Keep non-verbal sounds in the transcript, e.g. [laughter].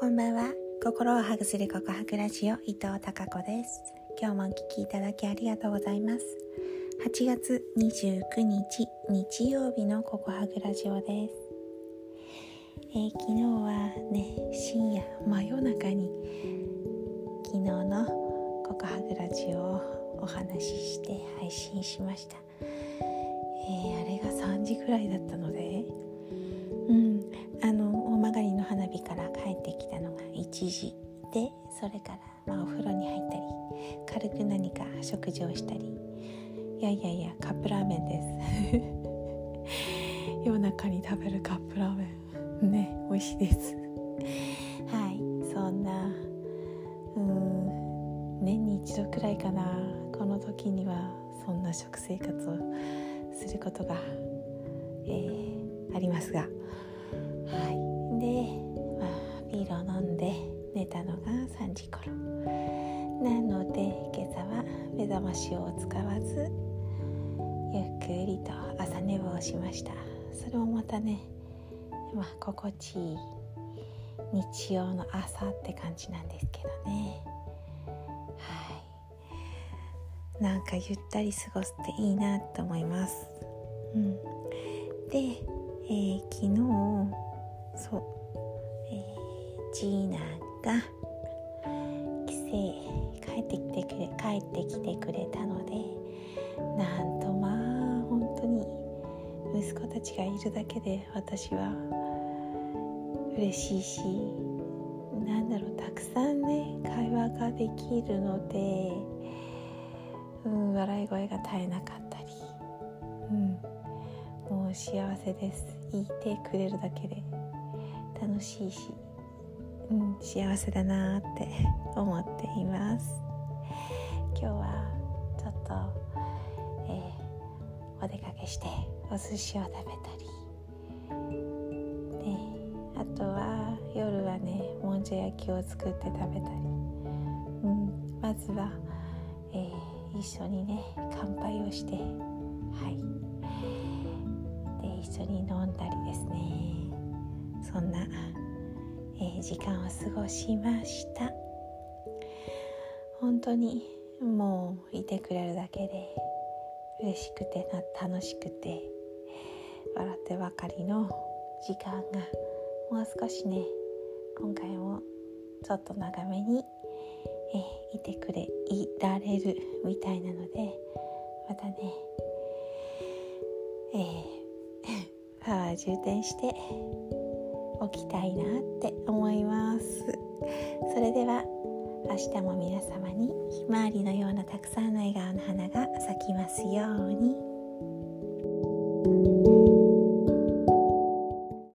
こんばんは。心をハグする告白ラジオ伊藤孝子です。今日もお聞きいただきありがとうございます。8月29日日曜日の告白ラジオです、えー、昨日はね深夜真夜中に昨日の告白ラジオをお話しして配信しました、えー、あれが3時くらいだったので時でそれから、まあ、お風呂に入ったり軽く何か食事をしたりいやいやいやカップラーメンです。[laughs] 夜中に食べるカップラーメン。ね美味しいです。はいそんなうん年に一度くらいかな。この時にはそんな食生活をすることが、えー、ありますが。はい。で、まあ、ビールを飲んで寝たのが3時頃。なので今朝は目覚ましを使わずゆっくりと朝寝坊しました。それもまたねまあ心地いい日曜の朝って感じなんですけどね。はい。なんかゆったり過ごすっていいなと思います。うん、で、えー、昨日そう、えー、ジーナが帰省帰ってきてくれ帰ってきてくれたのでなんとまあ本当に息子たちがいるだけで私は嬉しいしなんだろうたくさんね会話ができるのでうん笑い声が絶えなかったり、うん、もう幸せです。言ってくれるだけで楽しいし、うん、幸せだなって [laughs] 思っています。今日はちょっと、えー、お出かけしてお寿司を食べたり。であとは夜はねもんじゃ焼きを作って食べたり、うん、まずは、えー一緒にね乾杯をしてはい。で一緒に飲んだりですね。そんな、えー、時間を過ごしました。本当にもういてくれるだけで嬉しくて楽しくて笑ってばかりの時間がもう少しね今回もちょっと長めにえいてくれいられるみたいなのでまたねえー、[laughs] パワー充電しておきたいなって思いますそれでは明日も皆様にひまわりのようなたくさんの笑顔の花が咲きますように。